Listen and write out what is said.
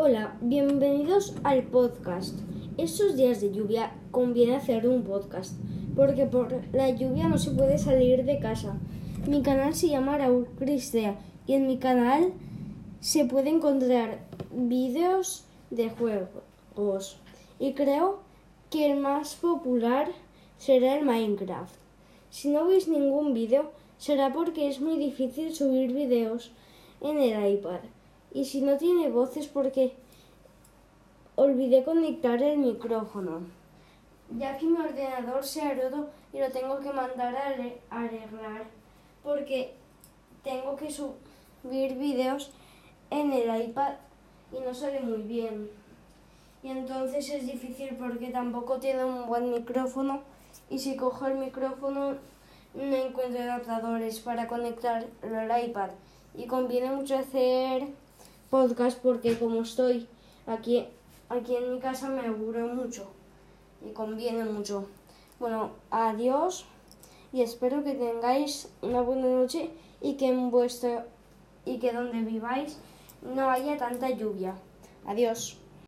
Hola, bienvenidos al podcast. Estos días de lluvia conviene hacer un podcast, porque por la lluvia no se puede salir de casa. Mi canal se llama Raúl Cristea y en mi canal se puede encontrar vídeos de juegos. Y creo que el más popular será el Minecraft. Si no veis ningún vídeo, será porque es muy difícil subir vídeos en el iPad. Y si no tiene voz es porque olvidé conectar el micrófono. Ya que mi ordenador se ha roto y lo tengo que mandar a arreglar porque tengo que subir vídeos en el iPad y no sale muy bien. Y entonces es difícil porque tampoco tiene un buen micrófono y si cojo el micrófono no encuentro adaptadores para conectar al iPad. Y conviene mucho hacer podcast porque como estoy aquí, aquí en mi casa me aburro mucho y conviene mucho. Bueno, adiós y espero que tengáis una buena noche y que en vuestro y que donde viváis no haya tanta lluvia. Adiós.